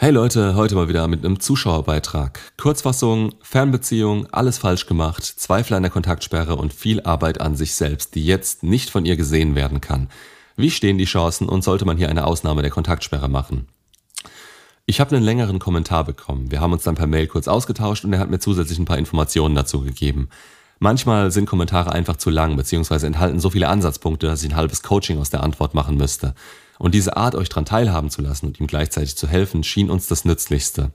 Hey Leute, heute mal wieder mit einem Zuschauerbeitrag. Kurzfassung, Fernbeziehung, alles falsch gemacht, Zweifel an der Kontaktsperre und viel Arbeit an sich selbst, die jetzt nicht von ihr gesehen werden kann. Wie stehen die Chancen und sollte man hier eine Ausnahme der Kontaktsperre machen? Ich habe einen längeren Kommentar bekommen. Wir haben uns dann per Mail kurz ausgetauscht und er hat mir zusätzlich ein paar Informationen dazu gegeben. Manchmal sind Kommentare einfach zu lang, beziehungsweise enthalten so viele Ansatzpunkte, dass ich ein halbes Coaching aus der Antwort machen müsste. Und diese Art, euch dran teilhaben zu lassen und ihm gleichzeitig zu helfen, schien uns das Nützlichste.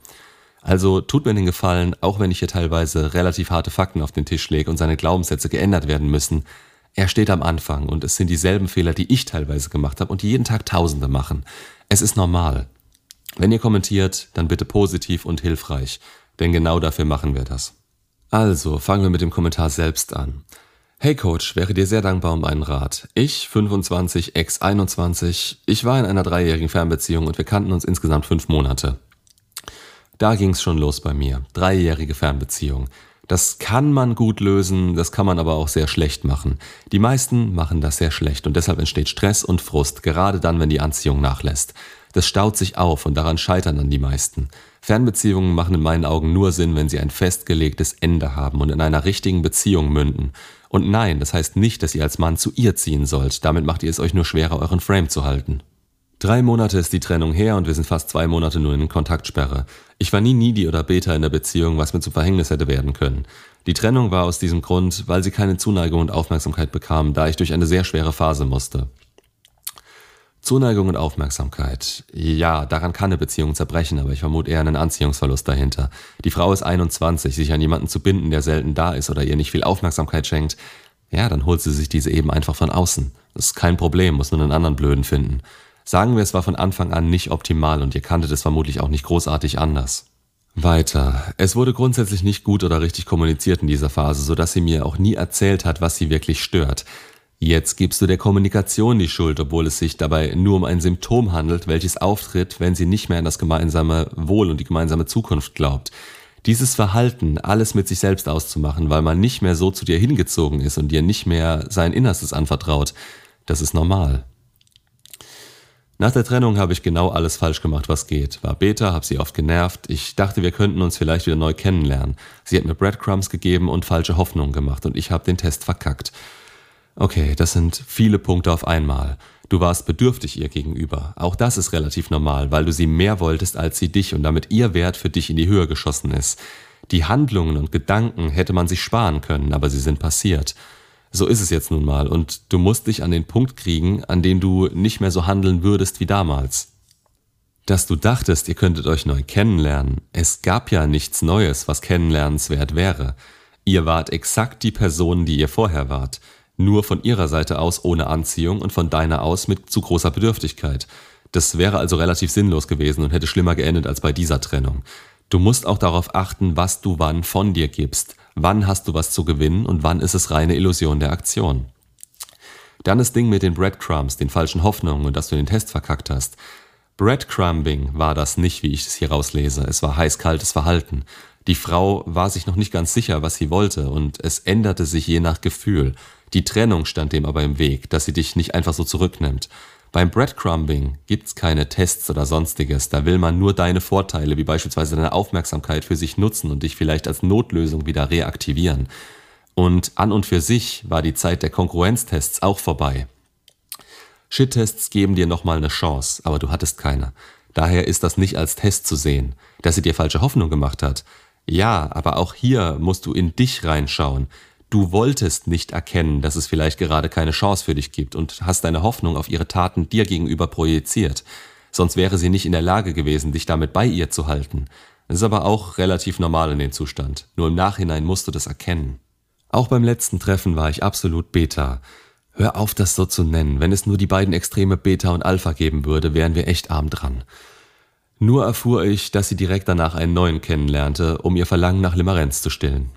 Also tut mir den Gefallen, auch wenn ich hier teilweise relativ harte Fakten auf den Tisch lege und seine Glaubenssätze geändert werden müssen. Er steht am Anfang und es sind dieselben Fehler, die ich teilweise gemacht habe und die jeden Tag Tausende machen. Es ist normal. Wenn ihr kommentiert, dann bitte positiv und hilfreich, denn genau dafür machen wir das. Also, fangen wir mit dem Kommentar selbst an. Hey Coach, wäre dir sehr dankbar um einen Rat. Ich, 25, ex 21, ich war in einer dreijährigen Fernbeziehung und wir kannten uns insgesamt fünf Monate. Da ging's schon los bei mir. Dreijährige Fernbeziehung. Das kann man gut lösen, das kann man aber auch sehr schlecht machen. Die meisten machen das sehr schlecht und deshalb entsteht Stress und Frust, gerade dann, wenn die Anziehung nachlässt. Das staut sich auf und daran scheitern dann die meisten. Fernbeziehungen machen in meinen Augen nur Sinn, wenn sie ein festgelegtes Ende haben und in einer richtigen Beziehung münden. Und nein, das heißt nicht, dass ihr als Mann zu ihr ziehen sollt. Damit macht ihr es euch nur schwerer, euren Frame zu halten. Drei Monate ist die Trennung her und wir sind fast zwei Monate nur in Kontaktsperre. Ich war nie needy oder beta in der Beziehung, was mir zum Verhängnis hätte werden können. Die Trennung war aus diesem Grund, weil sie keine Zuneigung und Aufmerksamkeit bekam, da ich durch eine sehr schwere Phase musste. Zuneigung und Aufmerksamkeit. Ja, daran kann eine Beziehung zerbrechen, aber ich vermute eher einen Anziehungsverlust dahinter. Die Frau ist 21, sich an jemanden zu binden, der selten da ist oder ihr nicht viel Aufmerksamkeit schenkt, ja, dann holt sie sich diese eben einfach von außen. Das ist kein Problem, muss nur einen anderen Blöden finden. Sagen wir, es war von Anfang an nicht optimal und ihr kanntet es vermutlich auch nicht großartig anders. Weiter. Es wurde grundsätzlich nicht gut oder richtig kommuniziert in dieser Phase, sodass sie mir auch nie erzählt hat, was sie wirklich stört. Jetzt gibst du der Kommunikation die Schuld, obwohl es sich dabei nur um ein Symptom handelt, welches auftritt, wenn sie nicht mehr an das gemeinsame Wohl und die gemeinsame Zukunft glaubt. Dieses Verhalten, alles mit sich selbst auszumachen, weil man nicht mehr so zu dir hingezogen ist und dir nicht mehr sein Innerstes anvertraut, das ist normal. Nach der Trennung habe ich genau alles falsch gemacht, was geht. War Beta, habe sie oft genervt. Ich dachte, wir könnten uns vielleicht wieder neu kennenlernen. Sie hat mir Breadcrumbs gegeben und falsche Hoffnungen gemacht und ich habe den Test verkackt. Okay, das sind viele Punkte auf einmal. Du warst bedürftig ihr gegenüber. Auch das ist relativ normal, weil du sie mehr wolltest als sie dich und damit ihr Wert für dich in die Höhe geschossen ist. Die Handlungen und Gedanken hätte man sich sparen können, aber sie sind passiert. So ist es jetzt nun mal und du musst dich an den Punkt kriegen, an dem du nicht mehr so handeln würdest wie damals. Dass du dachtest, ihr könntet euch neu kennenlernen, es gab ja nichts Neues, was kennenlernenswert wäre. Ihr wart exakt die Person, die ihr vorher wart nur von ihrer Seite aus ohne Anziehung und von deiner aus mit zu großer Bedürftigkeit. Das wäre also relativ sinnlos gewesen und hätte schlimmer geendet als bei dieser Trennung. Du musst auch darauf achten, was du wann von dir gibst. Wann hast du was zu gewinnen und wann ist es reine Illusion der Aktion. Dann das Ding mit den Breadcrumbs, den falschen Hoffnungen und dass du den Test verkackt hast. Breadcrumbing war das nicht, wie ich es hier rauslese. Es war heiß-kaltes Verhalten. Die Frau war sich noch nicht ganz sicher, was sie wollte, und es änderte sich je nach Gefühl. Die Trennung stand dem aber im Weg, dass sie dich nicht einfach so zurücknimmt. Beim Breadcrumbing gibt's keine Tests oder sonstiges, da will man nur deine Vorteile, wie beispielsweise deine Aufmerksamkeit für sich nutzen und dich vielleicht als Notlösung wieder reaktivieren. Und an und für sich war die Zeit der Konkurrenztests auch vorbei. Shit-Tests geben dir nochmal eine Chance, aber du hattest keine. Daher ist das nicht als Test zu sehen. Dass sie dir falsche Hoffnung gemacht hat. Ja, aber auch hier musst du in dich reinschauen. Du wolltest nicht erkennen, dass es vielleicht gerade keine Chance für dich gibt und hast deine Hoffnung auf ihre Taten dir gegenüber projiziert. Sonst wäre sie nicht in der Lage gewesen, dich damit bei ihr zu halten. Das ist aber auch relativ normal in dem Zustand. Nur im Nachhinein musst du das erkennen. Auch beim letzten Treffen war ich absolut Beta. Hör auf, das so zu nennen. Wenn es nur die beiden Extreme Beta und Alpha geben würde, wären wir echt arm dran. Nur erfuhr ich, dass sie direkt danach einen neuen kennenlernte, um ihr Verlangen nach Limerenz zu stillen.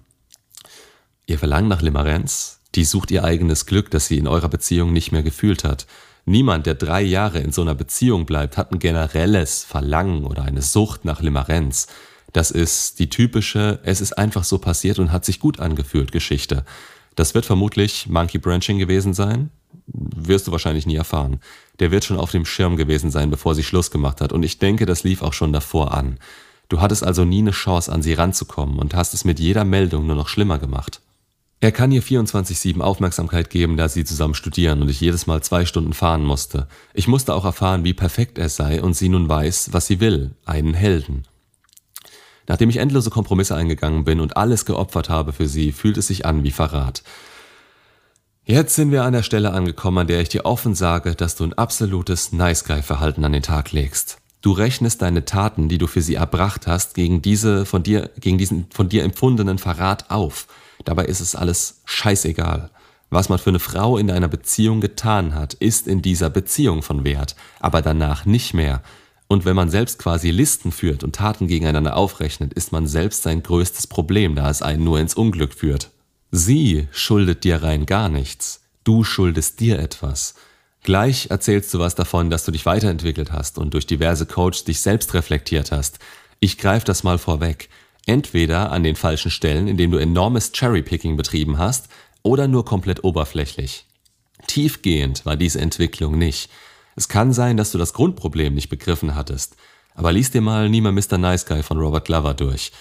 Ihr Verlangen nach Limerenz, die sucht ihr eigenes Glück, das sie in eurer Beziehung nicht mehr gefühlt hat. Niemand, der drei Jahre in so einer Beziehung bleibt, hat ein generelles Verlangen oder eine Sucht nach Limerenz. Das ist die typische, es ist einfach so passiert und hat sich gut angefühlt Geschichte. Das wird vermutlich Monkey Branching gewesen sein. wirst du wahrscheinlich nie erfahren. Der wird schon auf dem Schirm gewesen sein, bevor sie Schluss gemacht hat. Und ich denke, das lief auch schon davor an. Du hattest also nie eine Chance, an sie ranzukommen und hast es mit jeder Meldung nur noch schlimmer gemacht. Er kann ihr 24-7 Aufmerksamkeit geben, da sie zusammen studieren und ich jedes Mal zwei Stunden fahren musste. Ich musste auch erfahren, wie perfekt er sei und sie nun weiß, was sie will, einen Helden. Nachdem ich endlose Kompromisse eingegangen bin und alles geopfert habe für sie, fühlt es sich an wie Verrat. Jetzt sind wir an der Stelle angekommen, an der ich dir offen sage, dass du ein absolutes Nice Guy Verhalten an den Tag legst. Du rechnest deine Taten, die du für sie erbracht hast, gegen diese von dir, gegen diesen von dir empfundenen Verrat auf. Dabei ist es alles scheißegal. Was man für eine Frau in einer Beziehung getan hat, ist in dieser Beziehung von Wert, aber danach nicht mehr. Und wenn man selbst quasi Listen führt und Taten gegeneinander aufrechnet, ist man selbst sein größtes Problem, da es einen nur ins Unglück führt. Sie schuldet dir rein gar nichts. Du schuldest dir etwas. Gleich erzählst du was davon, dass du dich weiterentwickelt hast und durch diverse Coaches dich selbst reflektiert hast. Ich greife das mal vorweg. Entweder an den falschen Stellen, indem du enormes Cherrypicking betrieben hast, oder nur komplett oberflächlich. Tiefgehend war diese Entwicklung nicht. Es kann sein, dass du das Grundproblem nicht begriffen hattest. Aber lies dir mal Niemand Mr. Nice Guy von Robert Glover durch.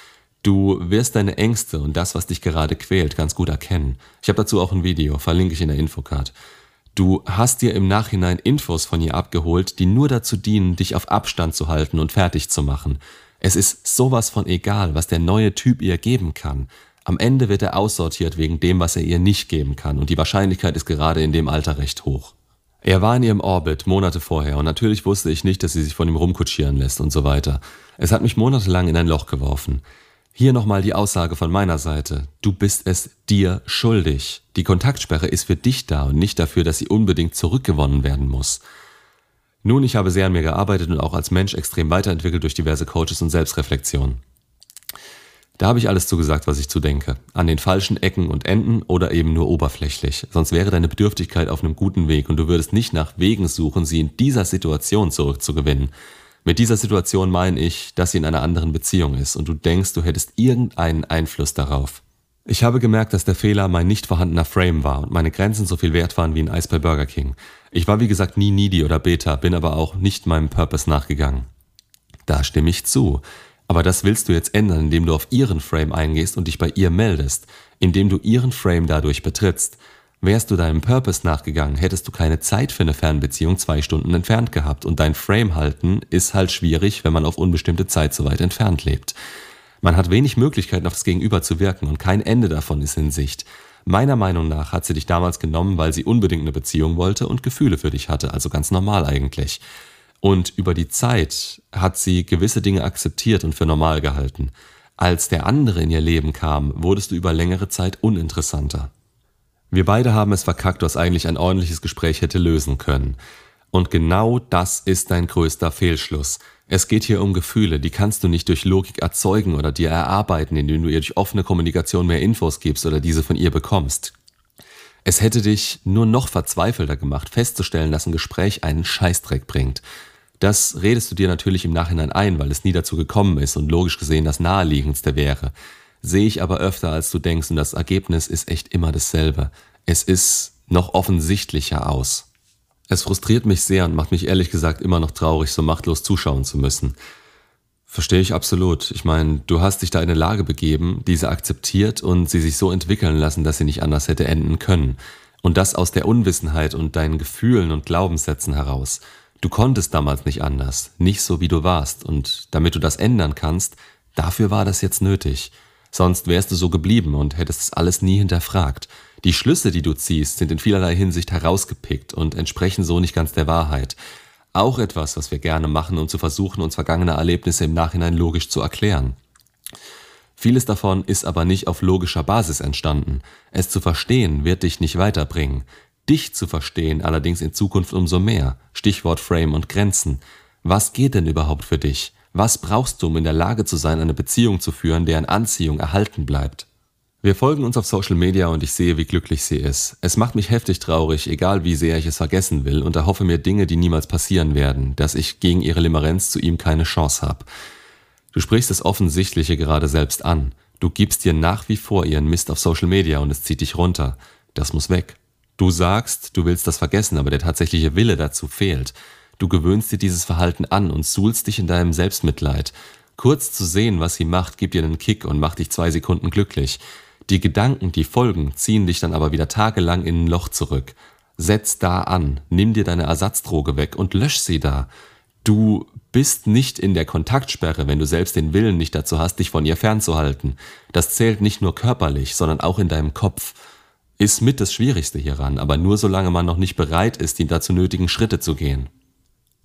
Du wirst deine Ängste und das, was dich gerade quält, ganz gut erkennen. Ich habe dazu auch ein Video, verlinke ich in der Infocard. Du hast dir im Nachhinein Infos von ihr abgeholt, die nur dazu dienen, dich auf Abstand zu halten und fertig zu machen. Es ist sowas von egal, was der neue Typ ihr geben kann. Am Ende wird er aussortiert wegen dem, was er ihr nicht geben kann, und die Wahrscheinlichkeit ist gerade in dem Alter recht hoch. Er war in ihrem Orbit Monate vorher und natürlich wusste ich nicht, dass sie sich von ihm rumkutschieren lässt und so weiter. Es hat mich monatelang in ein Loch geworfen. Hier nochmal die Aussage von meiner Seite. Du bist es dir schuldig. Die Kontaktsperre ist für dich da und nicht dafür, dass sie unbedingt zurückgewonnen werden muss. Nun, ich habe sehr an mir gearbeitet und auch als Mensch extrem weiterentwickelt durch diverse Coaches und Selbstreflexion. Da habe ich alles zugesagt, was ich zu denke. An den falschen Ecken und Enden oder eben nur oberflächlich. Sonst wäre deine Bedürftigkeit auf einem guten Weg und du würdest nicht nach Wegen suchen, sie in dieser Situation zurückzugewinnen. Mit dieser Situation meine ich, dass sie in einer anderen Beziehung ist und du denkst, du hättest irgendeinen Einfluss darauf. Ich habe gemerkt, dass der Fehler mein nicht vorhandener Frame war und meine Grenzen so viel wert waren wie ein Eis bei Burger King. Ich war wie gesagt nie needy oder beta, bin aber auch nicht meinem Purpose nachgegangen. Da stimme ich zu. Aber das willst du jetzt ändern, indem du auf ihren Frame eingehst und dich bei ihr meldest, indem du ihren Frame dadurch betrittst. Wärst du deinem Purpose nachgegangen, hättest du keine Zeit für eine Fernbeziehung zwei Stunden entfernt gehabt und dein Frame halten ist halt schwierig, wenn man auf unbestimmte Zeit so weit entfernt lebt. Man hat wenig Möglichkeiten, auf das Gegenüber zu wirken und kein Ende davon ist in Sicht. Meiner Meinung nach hat sie dich damals genommen, weil sie unbedingt eine Beziehung wollte und Gefühle für dich hatte, also ganz normal eigentlich. Und über die Zeit hat sie gewisse Dinge akzeptiert und für normal gehalten. Als der andere in ihr Leben kam, wurdest du über längere Zeit uninteressanter. Wir beide haben es verkackt, was eigentlich ein ordentliches Gespräch hätte lösen können. Und genau das ist dein größter Fehlschluss. Es geht hier um Gefühle, die kannst du nicht durch Logik erzeugen oder dir erarbeiten, indem du ihr durch offene Kommunikation mehr Infos gibst oder diese von ihr bekommst. Es hätte dich nur noch verzweifelter gemacht, festzustellen, dass ein Gespräch einen Scheißdreck bringt. Das redest du dir natürlich im Nachhinein ein, weil es nie dazu gekommen ist und logisch gesehen das naheliegendste wäre. Sehe ich aber öfter, als du denkst und das Ergebnis ist echt immer dasselbe. Es ist noch offensichtlicher aus. Es frustriert mich sehr und macht mich ehrlich gesagt immer noch traurig, so machtlos zuschauen zu müssen. Verstehe ich absolut. Ich meine, du hast dich da in eine Lage begeben, diese akzeptiert und sie sich so entwickeln lassen, dass sie nicht anders hätte enden können. Und das aus der Unwissenheit und deinen Gefühlen und Glaubenssätzen heraus. Du konntest damals nicht anders, nicht so wie du warst. Und damit du das ändern kannst, dafür war das jetzt nötig. Sonst wärst du so geblieben und hättest es alles nie hinterfragt. Die Schlüsse, die du ziehst, sind in vielerlei Hinsicht herausgepickt und entsprechen so nicht ganz der Wahrheit. Auch etwas, was wir gerne machen, um zu versuchen, uns vergangene Erlebnisse im Nachhinein logisch zu erklären. Vieles davon ist aber nicht auf logischer Basis entstanden. Es zu verstehen wird dich nicht weiterbringen. Dich zu verstehen allerdings in Zukunft umso mehr. Stichwort Frame und Grenzen. Was geht denn überhaupt für dich? Was brauchst du, um in der Lage zu sein, eine Beziehung zu führen, deren Anziehung erhalten bleibt? Wir folgen uns auf Social Media und ich sehe, wie glücklich sie ist. Es macht mich heftig traurig, egal wie sehr ich es vergessen will, und erhoffe mir Dinge, die niemals passieren werden, dass ich gegen ihre Limerenz zu ihm keine Chance habe. Du sprichst das Offensichtliche gerade selbst an. Du gibst dir nach wie vor ihren Mist auf Social Media und es zieht dich runter. Das muss weg. Du sagst, du willst das vergessen, aber der tatsächliche Wille dazu fehlt. Du gewöhnst dir dieses Verhalten an und suhlst dich in deinem Selbstmitleid. Kurz zu sehen, was sie macht, gibt dir einen Kick und macht dich zwei Sekunden glücklich. Die Gedanken, die folgen, ziehen dich dann aber wieder tagelang in ein Loch zurück. Setz da an, nimm dir deine Ersatzdroge weg und lösch sie da. Du bist nicht in der Kontaktsperre, wenn du selbst den Willen nicht dazu hast, dich von ihr fernzuhalten. Das zählt nicht nur körperlich, sondern auch in deinem Kopf. Ist mit das Schwierigste hieran, aber nur solange man noch nicht bereit ist, die dazu nötigen Schritte zu gehen.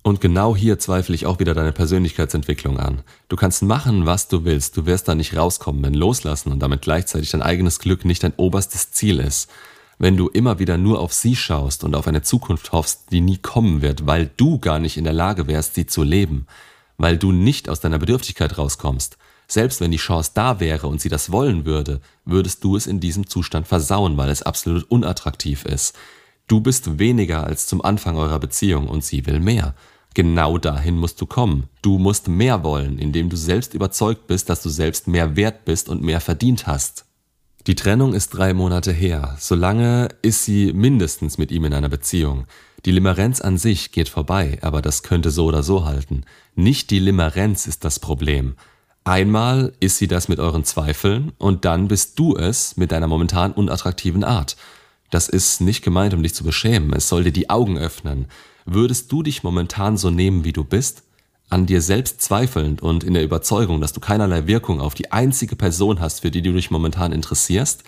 Und genau hier zweifle ich auch wieder deine Persönlichkeitsentwicklung an. Du kannst machen, was du willst, du wirst da nicht rauskommen, wenn Loslassen und damit gleichzeitig dein eigenes Glück nicht dein oberstes Ziel ist. Wenn du immer wieder nur auf sie schaust und auf eine Zukunft hoffst, die nie kommen wird, weil du gar nicht in der Lage wärst, sie zu leben, weil du nicht aus deiner Bedürftigkeit rauskommst, selbst wenn die Chance da wäre und sie das wollen würde, würdest du es in diesem Zustand versauen, weil es absolut unattraktiv ist. Du bist weniger als zum Anfang eurer Beziehung und sie will mehr. Genau dahin musst du kommen. Du musst mehr wollen, indem du selbst überzeugt bist, dass du selbst mehr wert bist und mehr verdient hast. Die Trennung ist drei Monate her. Solange ist sie mindestens mit ihm in einer Beziehung. Die Limerenz an sich geht vorbei, aber das könnte so oder so halten. Nicht die Limerenz ist das Problem. Einmal ist sie das mit euren Zweifeln und dann bist du es mit deiner momentan unattraktiven Art. Das ist nicht gemeint, um dich zu beschämen, es soll dir die Augen öffnen. Würdest du dich momentan so nehmen, wie du bist? An dir selbst zweifelnd und in der Überzeugung, dass du keinerlei Wirkung auf die einzige Person hast, für die du dich momentan interessierst?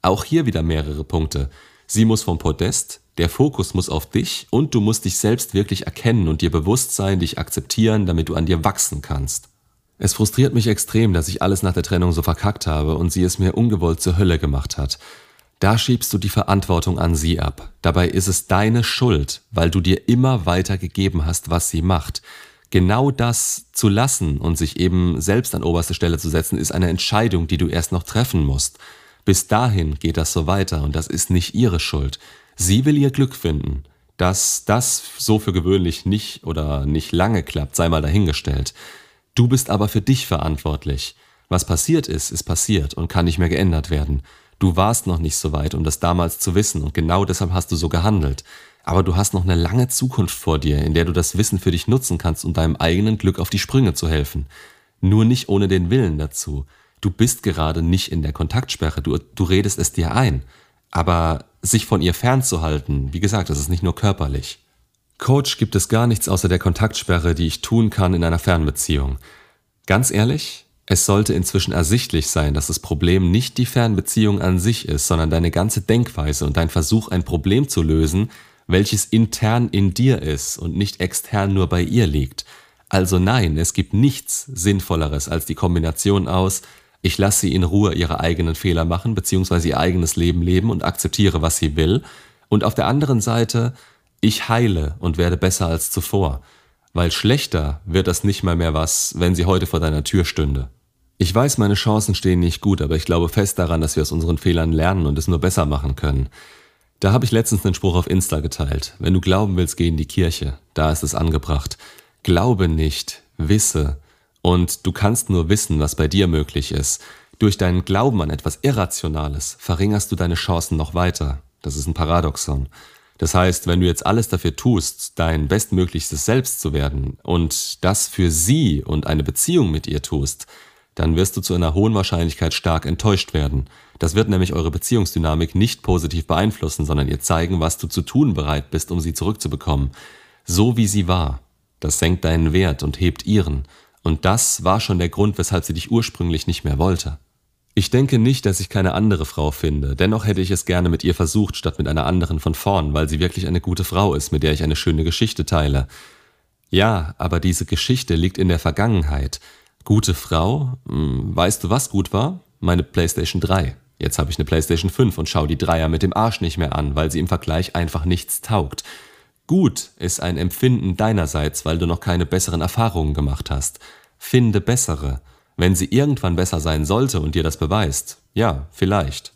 Auch hier wieder mehrere Punkte. Sie muss vom Podest, der Fokus muss auf dich und du musst dich selbst wirklich erkennen und dir bewusst sein, dich akzeptieren, damit du an dir wachsen kannst. Es frustriert mich extrem, dass ich alles nach der Trennung so verkackt habe und sie es mir ungewollt zur Hölle gemacht hat. Da schiebst du die Verantwortung an sie ab. Dabei ist es deine Schuld, weil du dir immer weiter gegeben hast, was sie macht. Genau das zu lassen und sich eben selbst an oberste Stelle zu setzen, ist eine Entscheidung, die du erst noch treffen musst. Bis dahin geht das so weiter und das ist nicht ihre Schuld. Sie will ihr Glück finden. Dass das so für gewöhnlich nicht oder nicht lange klappt, sei mal dahingestellt. Du bist aber für dich verantwortlich. Was passiert ist, ist passiert und kann nicht mehr geändert werden. Du warst noch nicht so weit, um das damals zu wissen und genau deshalb hast du so gehandelt. Aber du hast noch eine lange Zukunft vor dir, in der du das Wissen für dich nutzen kannst, um deinem eigenen Glück auf die Sprünge zu helfen. Nur nicht ohne den Willen dazu. Du bist gerade nicht in der Kontaktsperre, du, du redest es dir ein. Aber sich von ihr fernzuhalten, wie gesagt, das ist nicht nur körperlich. Coach, gibt es gar nichts außer der Kontaktsperre, die ich tun kann in einer Fernbeziehung. Ganz ehrlich, es sollte inzwischen ersichtlich sein, dass das Problem nicht die Fernbeziehung an sich ist, sondern deine ganze Denkweise und dein Versuch, ein Problem zu lösen, welches intern in dir ist und nicht extern nur bei ihr liegt. Also nein, es gibt nichts Sinnvolleres als die Kombination aus, ich lasse sie in Ruhe ihre eigenen Fehler machen, beziehungsweise ihr eigenes Leben leben und akzeptiere, was sie will, und auf der anderen Seite, ich heile und werde besser als zuvor, weil schlechter wird das nicht mal mehr was, wenn sie heute vor deiner Tür stünde. Ich weiß, meine Chancen stehen nicht gut, aber ich glaube fest daran, dass wir aus unseren Fehlern lernen und es nur besser machen können. Da habe ich letztens einen Spruch auf Insta geteilt. Wenn du glauben willst, geh in die Kirche. Da ist es angebracht. Glaube nicht, wisse. Und du kannst nur wissen, was bei dir möglich ist. Durch deinen Glauben an etwas Irrationales verringerst du deine Chancen noch weiter. Das ist ein Paradoxon. Das heißt, wenn du jetzt alles dafür tust, dein bestmöglichstes Selbst zu werden und das für sie und eine Beziehung mit ihr tust, dann wirst du zu einer hohen Wahrscheinlichkeit stark enttäuscht werden. Das wird nämlich eure Beziehungsdynamik nicht positiv beeinflussen, sondern ihr zeigen, was du zu tun bereit bist, um sie zurückzubekommen. So wie sie war. Das senkt deinen Wert und hebt ihren. Und das war schon der Grund, weshalb sie dich ursprünglich nicht mehr wollte. Ich denke nicht, dass ich keine andere Frau finde, dennoch hätte ich es gerne mit ihr versucht, statt mit einer anderen von vorn, weil sie wirklich eine gute Frau ist, mit der ich eine schöne Geschichte teile. Ja, aber diese Geschichte liegt in der Vergangenheit. Gute Frau? Hm, weißt du, was gut war? Meine PlayStation 3. Jetzt habe ich eine PlayStation 5 und schau die Dreier mit dem Arsch nicht mehr an, weil sie im Vergleich einfach nichts taugt. Gut ist ein Empfinden deinerseits, weil du noch keine besseren Erfahrungen gemacht hast. Finde bessere. Wenn sie irgendwann besser sein sollte und dir das beweist, ja, vielleicht.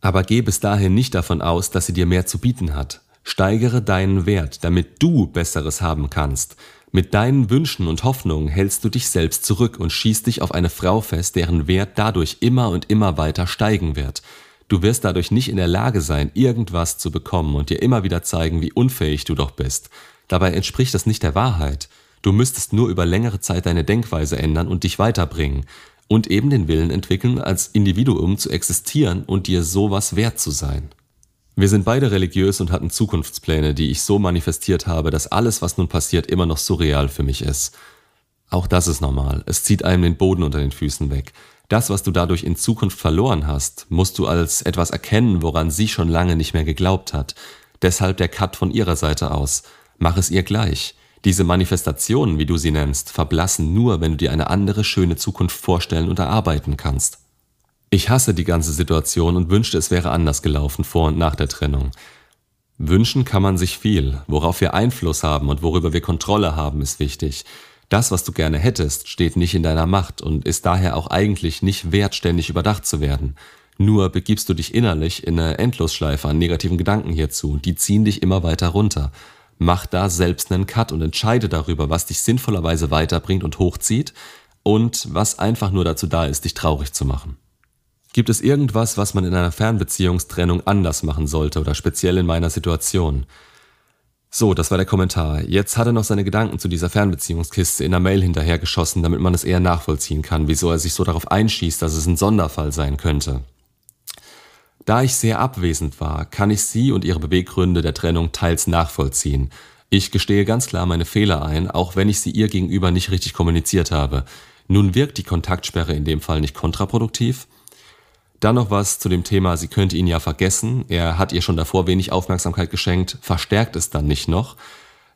Aber geh bis dahin nicht davon aus, dass sie dir mehr zu bieten hat. Steigere deinen Wert, damit du Besseres haben kannst. Mit deinen Wünschen und Hoffnungen hältst du dich selbst zurück und schießt dich auf eine Frau fest, deren Wert dadurch immer und immer weiter steigen wird. Du wirst dadurch nicht in der Lage sein, irgendwas zu bekommen und dir immer wieder zeigen, wie unfähig du doch bist. Dabei entspricht das nicht der Wahrheit. Du müsstest nur über längere Zeit deine Denkweise ändern und dich weiterbringen und eben den Willen entwickeln, als Individuum zu existieren und dir sowas wert zu sein. Wir sind beide religiös und hatten Zukunftspläne, die ich so manifestiert habe, dass alles, was nun passiert, immer noch surreal für mich ist. Auch das ist normal. Es zieht einem den Boden unter den Füßen weg. Das, was du dadurch in Zukunft verloren hast, musst du als etwas erkennen, woran sie schon lange nicht mehr geglaubt hat. Deshalb der Cut von ihrer Seite aus. Mach es ihr gleich. Diese Manifestationen, wie du sie nennst, verblassen nur, wenn du dir eine andere schöne Zukunft vorstellen und erarbeiten kannst. Ich hasse die ganze Situation und wünschte, es wäre anders gelaufen vor und nach der Trennung. Wünschen kann man sich viel. Worauf wir Einfluss haben und worüber wir Kontrolle haben, ist wichtig. Das, was du gerne hättest, steht nicht in deiner Macht und ist daher auch eigentlich nicht wert, ständig überdacht zu werden. Nur begibst du dich innerlich in eine Endlosschleife an negativen Gedanken hierzu, die ziehen dich immer weiter runter. Mach da selbst einen Cut und entscheide darüber, was dich sinnvollerweise weiterbringt und hochzieht und was einfach nur dazu da ist, dich traurig zu machen. Gibt es irgendwas, was man in einer Fernbeziehungstrennung anders machen sollte oder speziell in meiner Situation? So, das war der Kommentar. Jetzt hat er noch seine Gedanken zu dieser Fernbeziehungskiste in der Mail hinterhergeschossen, damit man es eher nachvollziehen kann, wieso er sich so darauf einschießt, dass es ein Sonderfall sein könnte. Da ich sehr abwesend war, kann ich Sie und Ihre Beweggründe der Trennung teils nachvollziehen. Ich gestehe ganz klar meine Fehler ein, auch wenn ich sie ihr gegenüber nicht richtig kommuniziert habe. Nun wirkt die Kontaktsperre in dem Fall nicht kontraproduktiv? Dann noch was zu dem Thema, sie könnte ihn ja vergessen. Er hat ihr schon davor wenig Aufmerksamkeit geschenkt, verstärkt es dann nicht noch.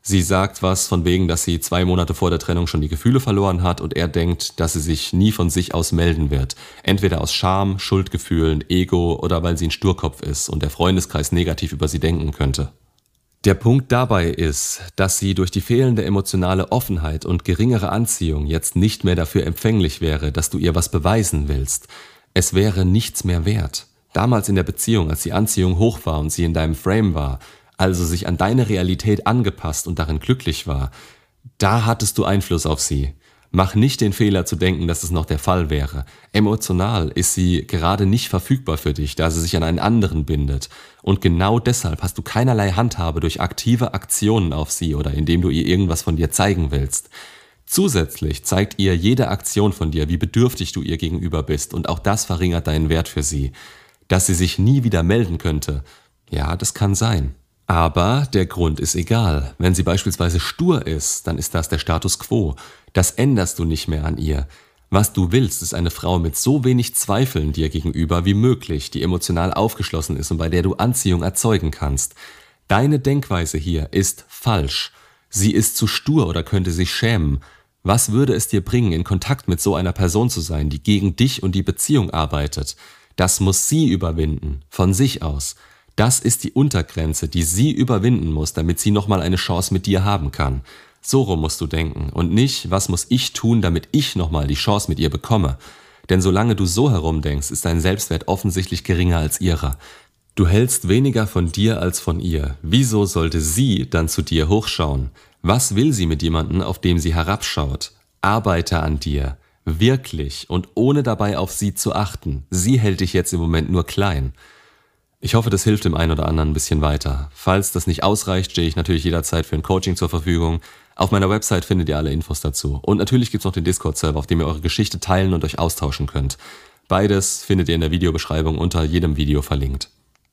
Sie sagt was von wegen, dass sie zwei Monate vor der Trennung schon die Gefühle verloren hat und er denkt, dass sie sich nie von sich aus melden wird. Entweder aus Scham, Schuldgefühlen, Ego oder weil sie ein Sturkopf ist und der Freundeskreis negativ über sie denken könnte. Der Punkt dabei ist, dass sie durch die fehlende emotionale Offenheit und geringere Anziehung jetzt nicht mehr dafür empfänglich wäre, dass du ihr was beweisen willst. Es wäre nichts mehr wert. Damals in der Beziehung, als die Anziehung hoch war und sie in deinem Frame war, also sich an deine Realität angepasst und darin glücklich war, da hattest du Einfluss auf sie. Mach nicht den Fehler zu denken, dass es noch der Fall wäre. Emotional ist sie gerade nicht verfügbar für dich, da sie sich an einen anderen bindet. Und genau deshalb hast du keinerlei Handhabe durch aktive Aktionen auf sie oder indem du ihr irgendwas von dir zeigen willst. Zusätzlich zeigt ihr jede Aktion von dir, wie bedürftig du ihr gegenüber bist und auch das verringert deinen Wert für sie. Dass sie sich nie wieder melden könnte, ja, das kann sein. Aber der Grund ist egal. Wenn sie beispielsweise stur ist, dann ist das der Status quo. Das änderst du nicht mehr an ihr. Was du willst, ist eine Frau mit so wenig Zweifeln dir gegenüber wie möglich, die emotional aufgeschlossen ist und bei der du Anziehung erzeugen kannst. Deine Denkweise hier ist falsch. Sie ist zu stur oder könnte sich schämen. Was würde es dir bringen, in Kontakt mit so einer Person zu sein, die gegen dich und die Beziehung arbeitet? Das muss sie überwinden, von sich aus. Das ist die Untergrenze, die sie überwinden muss, damit sie nochmal eine Chance mit dir haben kann. So rum musst du denken und nicht, was muss ich tun, damit ich nochmal die Chance mit ihr bekomme. Denn solange du so herumdenkst, ist dein Selbstwert offensichtlich geringer als ihrer. Du hältst weniger von dir als von ihr. Wieso sollte sie dann zu dir hochschauen? Was will sie mit jemandem, auf dem sie herabschaut? Arbeite an dir. Wirklich und ohne dabei auf sie zu achten. Sie hält dich jetzt im Moment nur klein. Ich hoffe, das hilft dem einen oder anderen ein bisschen weiter. Falls das nicht ausreicht, stehe ich natürlich jederzeit für ein Coaching zur Verfügung. Auf meiner Website findet ihr alle Infos dazu. Und natürlich gibt's noch den Discord-Server, auf dem ihr eure Geschichte teilen und euch austauschen könnt. Beides findet ihr in der Videobeschreibung unter jedem Video verlinkt.